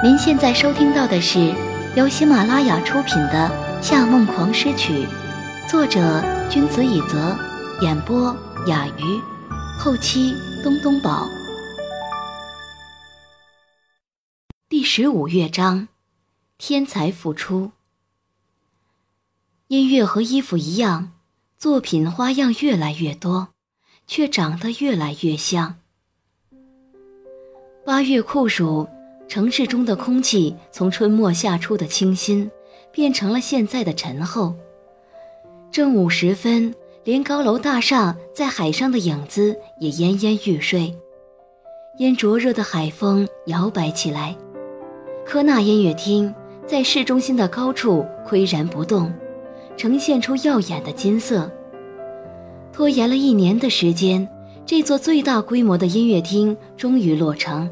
您现在收听到的是由喜马拉雅出品的《夏梦狂诗曲》，作者君子以泽，演播雅鱼，后期东东宝。第十五乐章，天才复出。音乐和衣服一样，作品花样越来越多，却长得越来越像。八月酷暑。城市中的空气从春末夏初的清新，变成了现在的沉厚。正午时分，连高楼大厦在海上的影子也奄奄欲睡，因灼热的海风摇摆起来。科纳音乐厅在市中心的高处岿然不动，呈现出耀眼的金色。拖延了一年的时间，这座最大规模的音乐厅终于落成。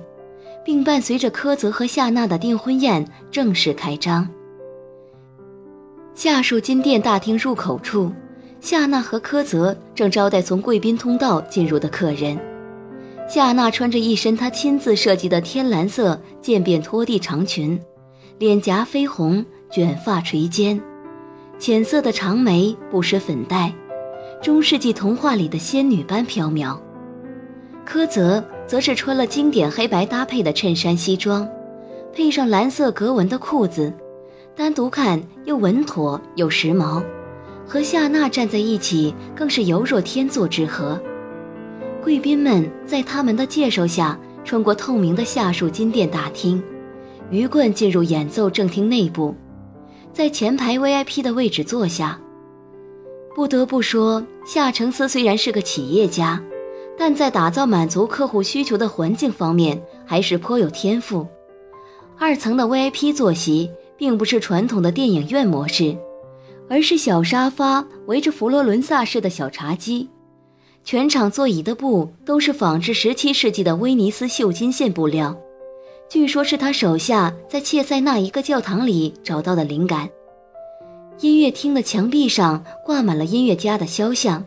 并伴随着柯泽和夏娜的订婚宴正式开张。下属金殿大厅入口处，夏娜和柯泽正招待从贵宾通道进入的客人。夏娜穿着一身她亲自设计的天蓝色渐变拖地长裙，脸颊绯红，卷发垂肩，浅色的长眉不施粉黛，中世纪童话里的仙女般飘渺。柯泽。则是穿了经典黑白搭配的衬衫西装，配上蓝色格纹的裤子，单独看又稳妥又时髦，和夏娜站在一起更是犹若天作之合。贵宾们在他们的介绍下，穿过透明的夏树金殿大厅，鱼贯进入演奏正厅内部，在前排 VIP 的位置坐下。不得不说，夏承思虽然是个企业家。但在打造满足客户需求的环境方面，还是颇有天赋。二层的 VIP 坐席并不是传统的电影院模式，而是小沙发围着佛罗伦萨式的小茶几，全场座椅的布都是仿制17世纪的威尼斯绣金线布料，据说是他手下在切塞纳一个教堂里找到的灵感。音乐厅的墙壁上挂满了音乐家的肖像。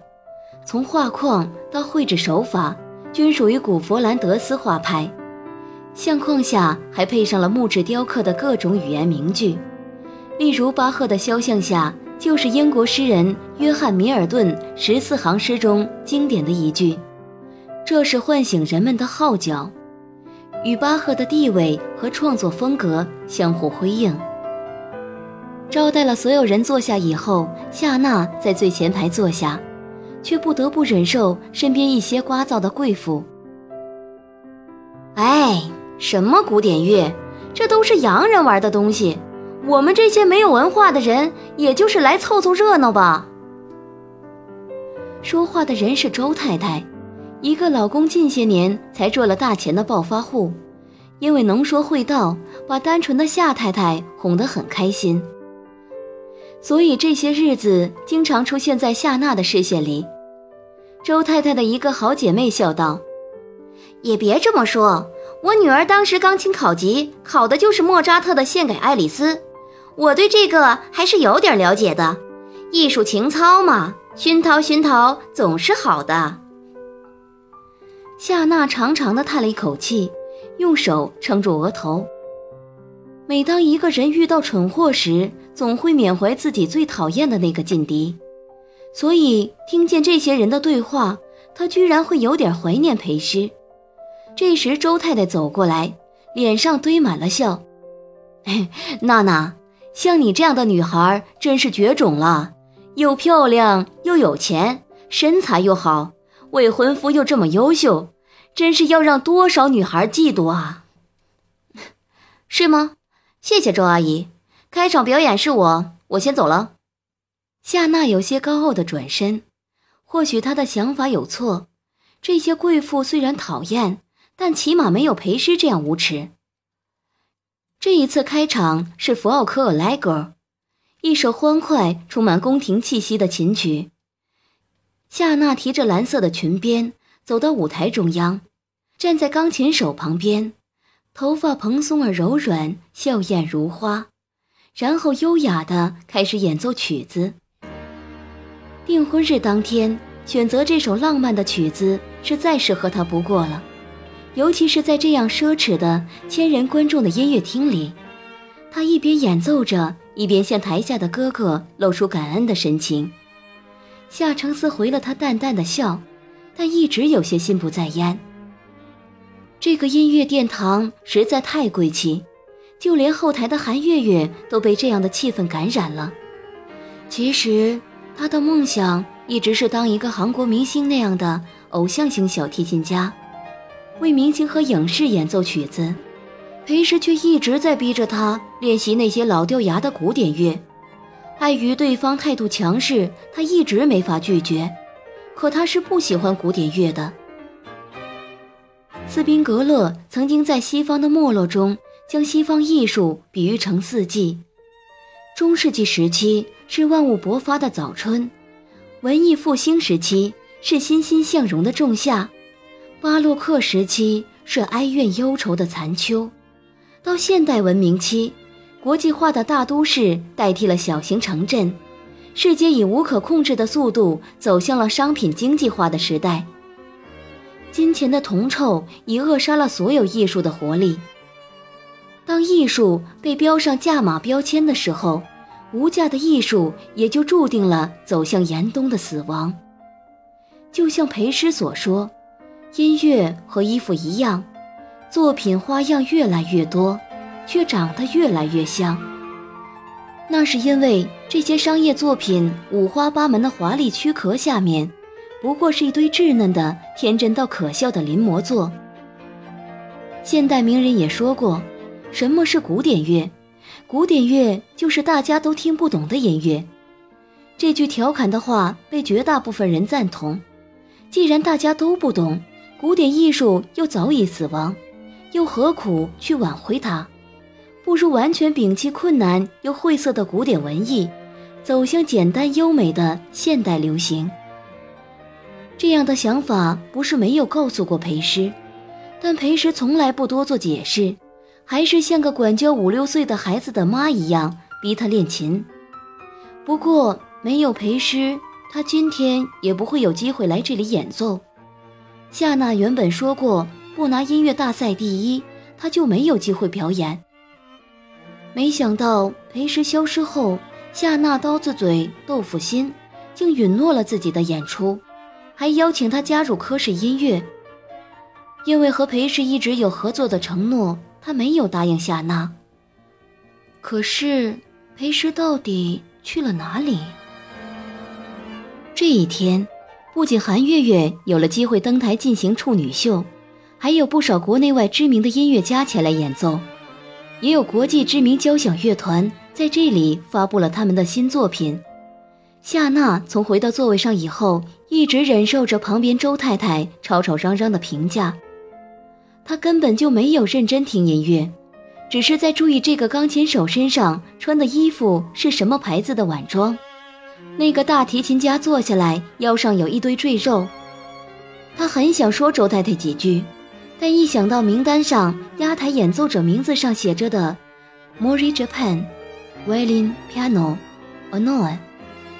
从画框到绘制手法，均属于古佛兰德斯画派。相框下还配上了木质雕刻的各种语言名句，例如巴赫的肖像下就是英国诗人约翰·米尔顿十四行诗中经典的一句：“这是唤醒人们的号角”，与巴赫的地位和创作风格相互辉映。招待了所有人坐下以后，夏娜在最前排坐下。却不得不忍受身边一些聒噪的贵妇。哎，什么古典乐，这都是洋人玩的东西。我们这些没有文化的人，也就是来凑凑热闹吧。说话的人是周太太，一个老公近些年才赚了大钱的暴发户，因为能说会道，把单纯的夏太太哄得很开心。所以这些日子经常出现在夏娜的视线里。周太太的一个好姐妹笑道：“也别这么说，我女儿当时钢琴考级考的就是莫扎特的《献给爱丽丝》，我对这个还是有点了解的。艺术情操嘛，熏陶熏陶总是好的。”夏娜长长的叹了一口气，用手撑住额头。每当一个人遇到蠢货时，总会缅怀自己最讨厌的那个劲敌，所以听见这些人的对话，他居然会有点怀念裴师。这时，周太太走过来，脸上堆满了笑：“娜娜，像你这样的女孩真是绝种了，又漂亮又有钱，身材又好，未婚夫又这么优秀，真是要让多少女孩嫉妒啊！是吗？谢谢周阿姨。”开场表演是我，我先走了。夏娜有些高傲的转身，或许她的想法有错。这些贵妇虽然讨厌，但起码没有裴师这样无耻。这一次开场是福奥科尔莱格，一首欢快、充满宫廷气息的琴曲。夏娜提着蓝色的裙边走到舞台中央，站在钢琴手旁边，头发蓬松而柔软，笑靥如花。然后优雅地开始演奏曲子。订婚日当天选择这首浪漫的曲子是再适合他不过了，尤其是在这样奢侈的千人观众的音乐厅里，他一边演奏着，一边向台下的哥哥露出感恩的神情。夏承思回了他淡淡的笑，但一直有些心不在焉。这个音乐殿堂实在太贵气，就连后台的韩月月都被这样的气氛感染了。其实，他的梦想一直是当一个韩国明星那样的偶像型小提琴家。为明星和影视演奏曲子，裴时却一直在逼着他练习那些老掉牙的古典乐。碍于对方态度强势，他一直没法拒绝。可他是不喜欢古典乐的。斯宾格勒曾经在西方的没落中，将西方艺术比喻成四季。中世纪时期是万物勃发的早春，文艺复兴时期是欣欣向荣的仲夏。巴洛克时期是哀怨忧愁的残秋，到现代文明期，国际化的大都市代替了小型城镇，世界以无可控制的速度走向了商品经济化的时代。金钱的铜臭已扼杀了所有艺术的活力。当艺术被标上价码标签的时候，无价的艺术也就注定了走向严冬的死亡。就像裴师所说。音乐和衣服一样，作品花样越来越多，却长得越来越像。那是因为这些商业作品五花八门的华丽躯壳下面，不过是一堆稚嫩的、天真到可笑的临摹作。现代名人也说过，什么是古典乐？古典乐就是大家都听不懂的音乐。这句调侃的话被绝大部分人赞同。既然大家都不懂，古典艺术又早已死亡，又何苦去挽回它？不如完全摒弃困难又晦涩的古典文艺，走向简单优美的现代流行。这样的想法不是没有告诉过裴师，但裴师从来不多做解释，还是像个管教五六岁的孩子的妈一样逼他练琴。不过没有裴师，他今天也不会有机会来这里演奏。夏娜原本说过，不拿音乐大赛第一，他就没有机会表演。没想到裴时消失后，夏娜刀子嘴豆腐心，竟允诺了自己的演出，还邀请他加入科室音乐。因为和裴氏一直有合作的承诺，他没有答应夏娜。可是裴时到底去了哪里？这一天。不仅韩月月有了机会登台进行处女秀，还有不少国内外知名的音乐家前来演奏，也有国际知名交响乐团在这里发布了他们的新作品。夏娜从回到座位上以后，一直忍受着旁边周太太吵吵嚷嚷的评价，他根本就没有认真听音乐，只是在注意这个钢琴手身上穿的衣服是什么牌子的晚装。那个大提琴家坐下来，腰上有一堆赘肉。他很想说周太太几句，但一想到名单上压台演奏者名字上写着的 “Mori Japan Violin Piano Anon”，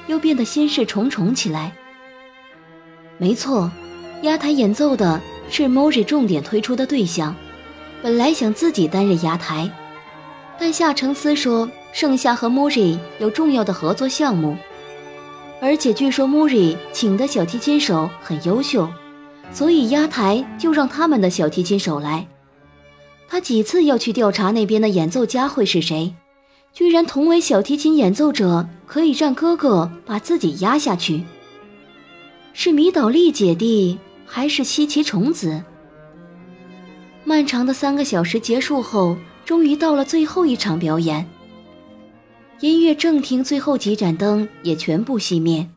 又变得心事重重起来。没错，压台演奏的是 Mori 重点推出的对象。本来想自己担任压台，但夏承思说盛夏和 Mori 有重要的合作项目。而且据说 Muri 请的小提琴手很优秀，所以压台就让他们的小提琴手来。他几次要去调查那边的演奏家会是谁，居然同为小提琴演奏者可以让哥哥把自己压下去。是米岛利姐弟还是西岐虫子？漫长的三个小时结束后，终于到了最后一场表演。音乐正厅最后几盏灯也全部熄灭，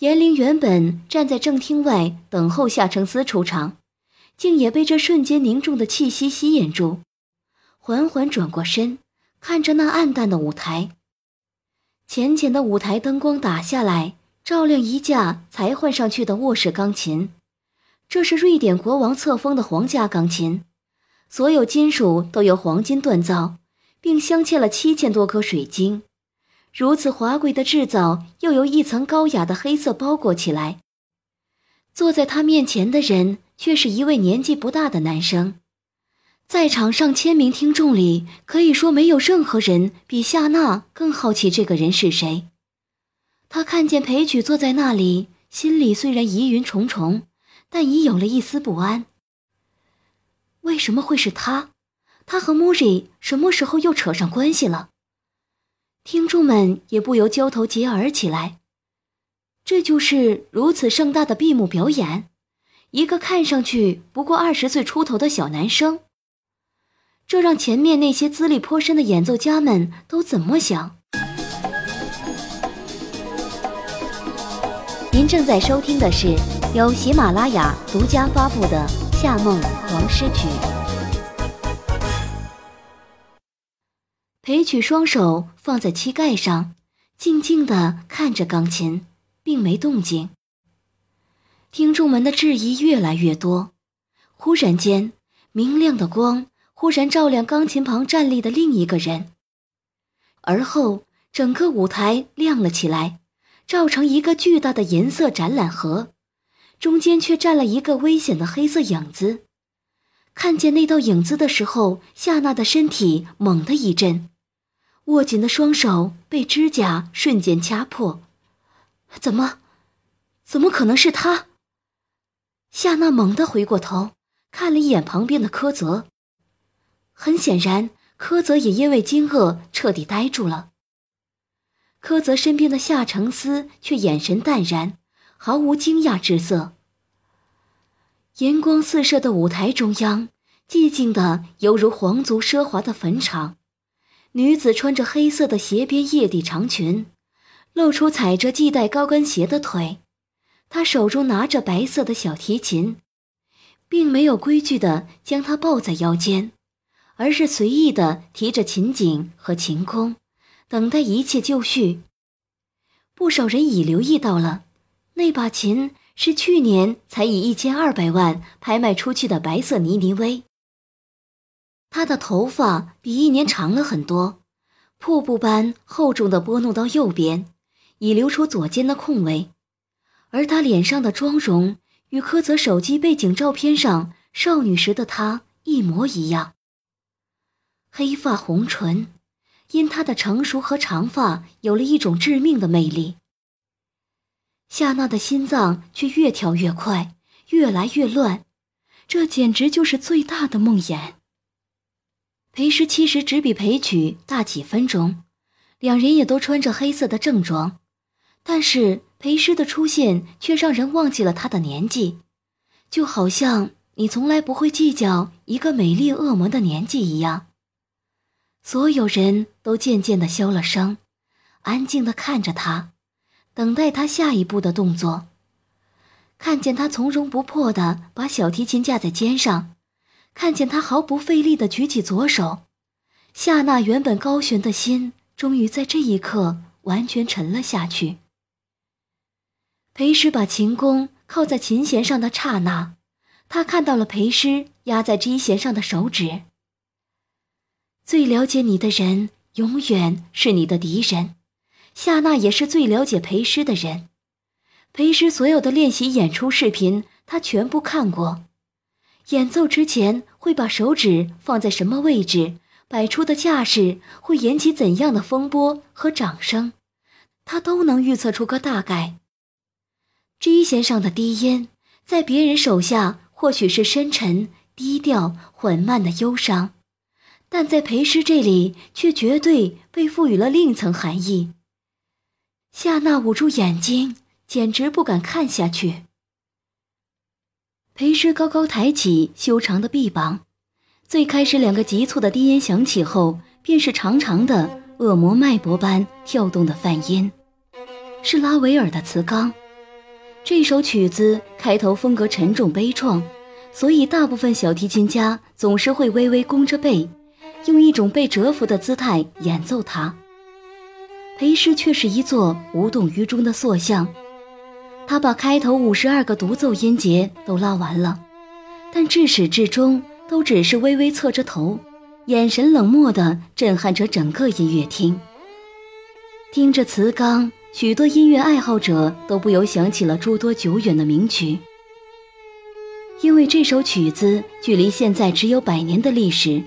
严玲原本站在正厅外等候夏承思出场，竟也被这瞬间凝重的气息吸引住，缓缓转过身，看着那暗淡的舞台。浅浅的舞台灯光打下来，照亮一架才换上去的卧室钢琴，这是瑞典国王册封的皇家钢琴，所有金属都由黄金锻造。并镶嵌了七千多颗水晶，如此华贵的制造又由一层高雅的黑色包裹起来。坐在他面前的人却是一位年纪不大的男生。在场上千名听众里，可以说没有任何人比夏娜更好奇这个人是谁。他看见裴曲坐在那里，心里虽然疑云重重，但已有了一丝不安。为什么会是他？他和莫瑞什么时候又扯上关系了？听众们也不由交头接耳起来。这就是如此盛大的闭幕表演，一个看上去不过二十岁出头的小男生。这让前面那些资历颇深的演奏家们都怎么想？您正在收听的是由喜马拉雅独家发布的《夏梦狂诗曲》。裴曲双手放在膝盖上，静静地看着钢琴，并没动静。听众们的质疑越来越多。忽然间，明亮的光。忽然照亮钢琴旁站立的另一个人，而后整个舞台亮了起来，照成一个巨大的银色展览盒，中间却站了一个危险的黑色影子。看见那道影子的时候，夏娜的身体猛地一震，握紧的双手被指甲瞬间掐破。怎么，怎么可能是他？夏娜猛地回过头，看了一眼旁边的柯泽。很显然，柯泽也因为惊愕彻底呆住了。柯泽身边的夏承思却眼神淡然，毫无惊讶之色。银光四射的舞台中央，寂静的犹如皇族奢华的坟场。女子穿着黑色的斜边曳底长裙，露出踩着系带高跟鞋的腿。她手中拿着白色的小提琴，并没有规矩的将它抱在腰间。而是随意的提着琴颈和琴弓，等待一切就绪。不少人已留意到了，那把琴是去年才以一千二百万拍卖出去的白色尼尼微。他的头发比一年长了很多，瀑布般厚重的拨弄到右边，已留出左肩的空位。而他脸上的妆容与柯泽手机背景照片上少女时的她一模一样。黑发红唇，因她的成熟和长发有了一种致命的魅力。夏娜的心脏却越跳越快，越来越乱，这简直就是最大的梦魇。裴诗其实只比裴曲大几分钟，两人也都穿着黑色的正装，但是裴诗的出现却让人忘记了他的年纪，就好像你从来不会计较一个美丽恶魔的年纪一样。所有人都渐渐的消了声，安静的看着他，等待他下一步的动作。看见他从容不迫的把小提琴架在肩上，看见他毫不费力的举起左手，夏娜原本高悬的心终于在这一刻完全沉了下去。裴师把琴弓靠在琴弦上的刹那，他看到了裴师压在 G 弦上的手指。最了解你的人，永远是你的敌人。夏娜也是最了解裴诗的人。裴诗所有的练习演出视频，他全部看过。演奏之前会把手指放在什么位置，摆出的架势会引起怎样的风波和掌声，他都能预测出个大概。G 弦上的低音，在别人手下或许是深沉、低调、缓慢的忧伤。但在裴师这里，却绝对被赋予了另一层含义。夏娜捂住眼睛，简直不敢看下去。裴师高高抬起修长的臂膀，最开始两个急促的低音响起后，便是长长的恶魔脉搏般跳动的泛音，是拉维尔的《磁钢》。这首曲子开头风格沉重悲怆，所以大部分小提琴家总是会微微弓着背。用一种被折服的姿态演奏它，裴师却是一座无动于衷的塑像。他把开头五十二个独奏音节都拉完了，但至始至终都只是微微侧着头，眼神冷漠地震撼着整个音乐厅。听着磁钢，许多音乐爱好者都不由想起了诸多久远的名曲。因为这首曲子距离现在只有百年的历史，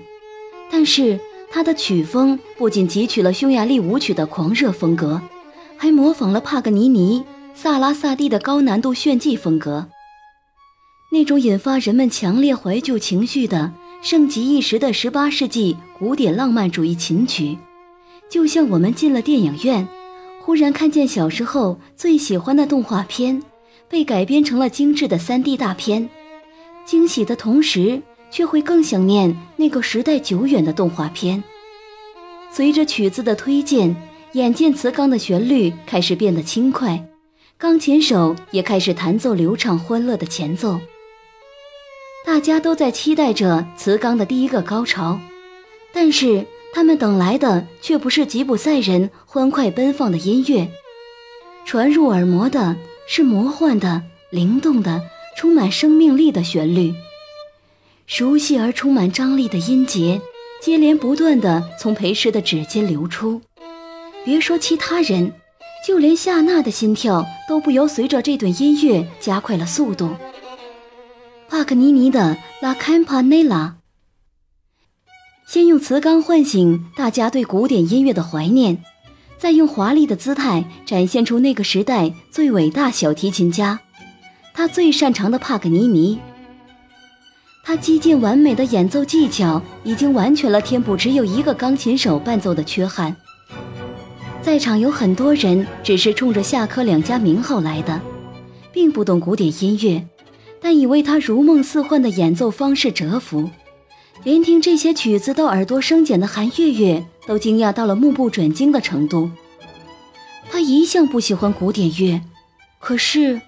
但是他的曲风不仅汲取了匈牙利舞曲的狂热风格，还模仿了帕格尼尼、萨拉萨蒂的高难度炫技风格。那种引发人们强烈怀旧情绪的盛极一时的18世纪古典浪漫主义琴曲，就像我们进了电影院，忽然看见小时候最喜欢的动画片被改编成了精致的 3D 大片。惊喜的同时，却会更想念那个时代久远的动画片。随着曲子的推荐，眼见磁钢的旋律开始变得轻快，钢琴手也开始弹奏流畅欢乐的前奏。大家都在期待着磁钢的第一个高潮，但是他们等来的却不是吉普赛人欢快奔放的音乐，传入耳膜的是魔幻的、灵动的。充满生命力的旋律，熟悉而充满张力的音节，接连不断地从裴师的指尖流出。别说其他人，就连夏娜的心跳都不由随着这段音乐加快了速度。帕格尼尼的《La Campanella》，先用磁钢唤醒大家对古典音乐的怀念，再用华丽的姿态展现出那个时代最伟大小提琴家。他最擅长的帕格尼尼，他几近完美的演奏技巧已经完全了填补只有一个钢琴手伴奏的缺憾。在场有很多人只是冲着夏科两家名号来的，并不懂古典音乐，但已为他如梦似幻的演奏方式折服。连听这些曲子都耳朵生茧的韩月月都惊讶到了目不转睛的程度。他一向不喜欢古典乐，可是。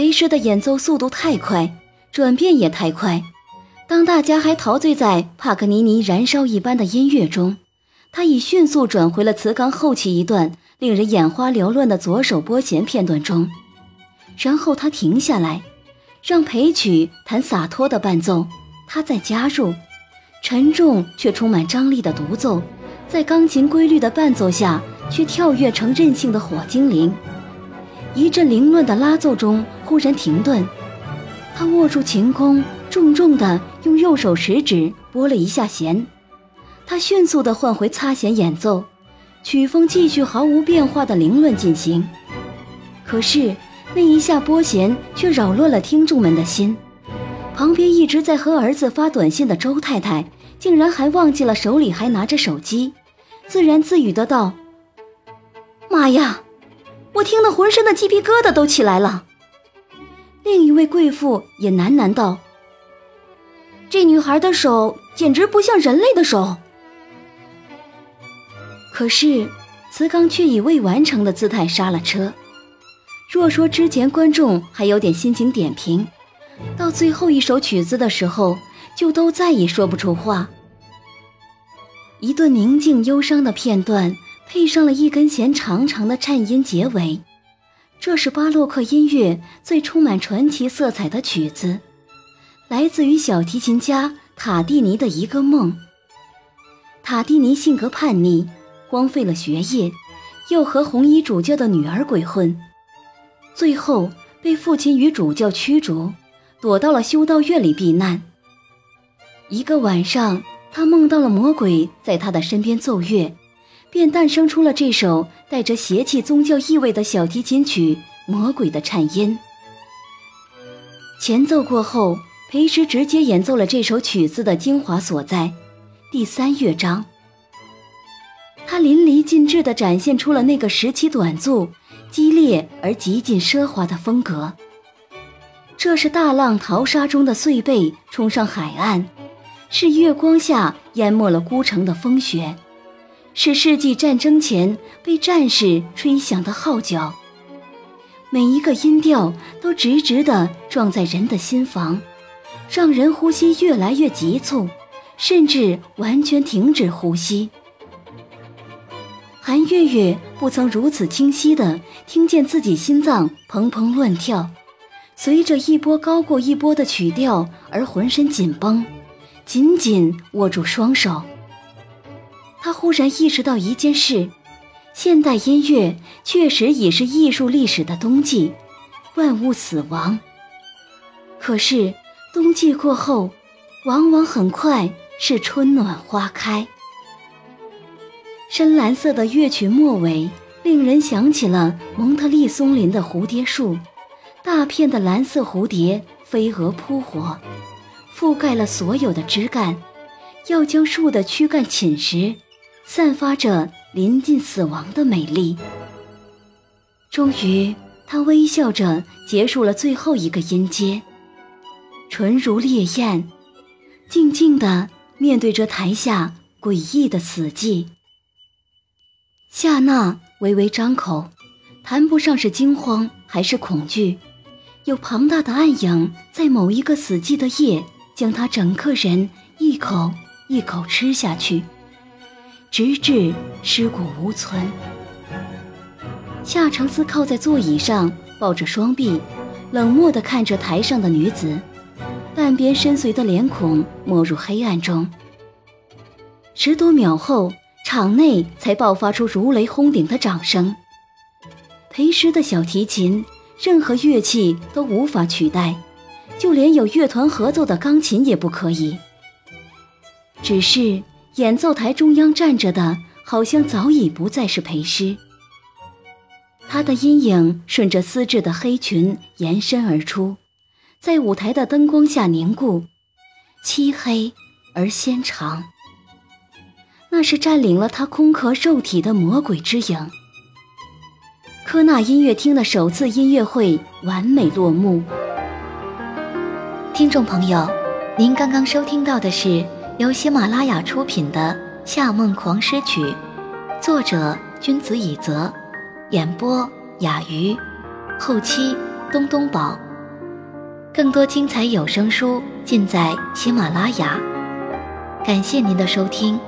裴师的演奏速度太快，转变也太快。当大家还陶醉在帕克尼尼燃烧一般的音乐中，他已迅速转回了磁钢后期一段令人眼花缭乱的左手拨弦片段中。然后他停下来，让裴曲弹洒脱的伴奏，他再加入沉重却充满张力的独奏，在钢琴规律的伴奏下，却跳跃成任性的火精灵。一阵凌乱的拉奏中，忽然停顿。他握住琴弓，重重地用右手食指拨了一下弦。他迅速地换回擦弦演奏，曲风继续毫无变化的凌乱进行。可是那一下拨弦却扰乱了听众们的心。旁边一直在和儿子发短信的周太太，竟然还忘记了手里还拿着手机，自言自语的道：“妈呀！”我听得浑身的鸡皮疙瘩都起来了。另一位贵妇也喃喃道：“这女孩的手简直不像人类的手。”可是，磁钢却以未完成的姿态刹了车。若说之前观众还有点心情点评，到最后一首曲子的时候，就都再也说不出话。一段宁静忧伤的片段。配上了一根弦长长的颤音结尾，这是巴洛克音乐最充满传奇色彩的曲子，来自于小提琴家塔蒂尼的一个梦。塔蒂尼性格叛逆，荒废了学业，又和红衣主教的女儿鬼混，最后被父亲与主教驱逐，躲到了修道院里避难。一个晚上，他梦到了魔鬼在他的身边奏乐。便诞生出了这首带着邪气宗教意味的小提琴曲《魔鬼的颤音》。前奏过后，裴师直接演奏了这首曲子的精华所在——第三乐章。他淋漓尽致地展现出了那个时期短促、激烈而极尽奢华的风格。这是大浪淘沙中的碎贝冲上海岸，是月光下淹没了孤城的风雪。是世纪战争前被战士吹响的号角，每一个音调都直直地撞在人的心房，让人呼吸越来越急促，甚至完全停止呼吸。韩月月不曾如此清晰地听见自己心脏砰砰乱跳，随着一波高过一波的曲调而浑身紧绷，紧紧握住双手。他忽然意识到一件事：现代音乐确实已是艺术历史的冬季，万物死亡。可是冬季过后，往往很快是春暖花开。深蓝色的乐曲末尾，令人想起了蒙特利松林的蝴蝶树，大片的蓝色蝴蝶飞蛾扑火，覆盖了所有的枝干，要将树的躯干侵蚀，散发着临近死亡的美丽。终于，他微笑着结束了最后一个音阶，唇如烈焰，静静地面对着台下诡异的死寂。夏娜微微张口，谈不上是惊慌还是恐惧，有庞大的暗影在某一个死寂的夜，将她整个人一口一口吃下去，直至尸骨无存。夏承思靠在座椅上，抱着双臂，冷漠地看着台上的女子，半边深邃的脸孔没入黑暗中。十多秒后。场内才爆发出如雷轰顶的掌声。裴师的小提琴，任何乐器都无法取代，就连有乐团合奏的钢琴也不可以。只是演奏台中央站着的，好像早已不再是裴师。他的阴影顺着丝质的黑裙延伸而出，在舞台的灯光下凝固，漆黑而纤长。那是占领了他空壳肉体的魔鬼之影。科纳音乐厅的首次音乐会完美落幕。听众朋友，您刚刚收听到的是由喜马拉雅出品的《夏梦狂诗曲》，作者君子以泽，演播雅鱼，后期东东宝。更多精彩有声书尽在喜马拉雅。感谢您的收听。